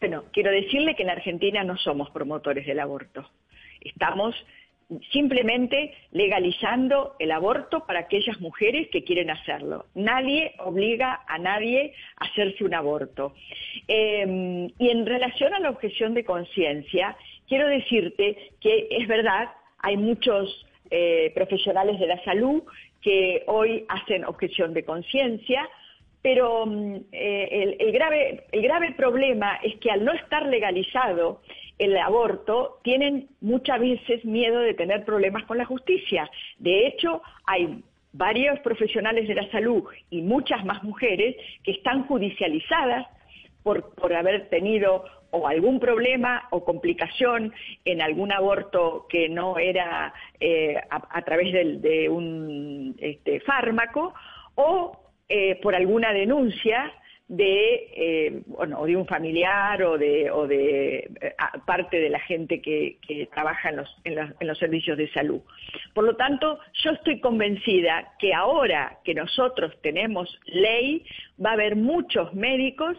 Bueno, quiero decirle que en Argentina no somos promotores del aborto. Estamos simplemente legalizando el aborto para aquellas mujeres que quieren hacerlo. Nadie obliga a nadie a hacerse un aborto. Em, y en relación a la objeción de conciencia, quiero decirte que es verdad, hay muchos eh, profesionales de la salud que hoy hacen objeción de conciencia, pero mm, eh, el, grave, el grave problema es que al no estar legalizado el aborto, tienen muchas veces miedo de tener problemas con la justicia. De hecho, hay varios profesionales de la salud y muchas más mujeres que están judicializadas por, por haber tenido o algún problema o complicación en algún aborto que no era eh, a, través de, un este, fármaco o eh, por alguna denuncia de, eh, de un familiar o de, de parte de la gente que, trabaja en los, servicios de salud. Por lo tanto, yo estoy convencida que ahora que nosotros tenemos ley, va a haber muchos médicos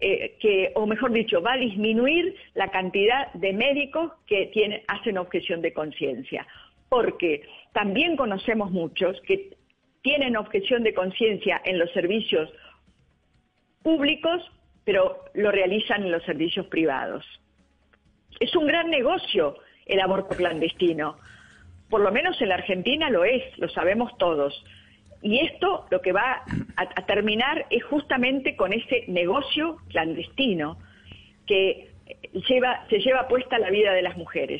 eh, que, o mejor dicho, va a disminuir la cantidad de médicos que hacen objeción de conciencia. Porque también conocemos muchos que tienen objeción de conciencia en los servicios públicos, pero lo realizan en los servicios privados. Es un gran negocio el aborto clandestino. Por lo menos en la Argentina lo es, lo sabemos todos. Y esto lo que va a, terminar es justamente con ese negocio clandestino que lleva, se lleva puesta la vida de las mujeres.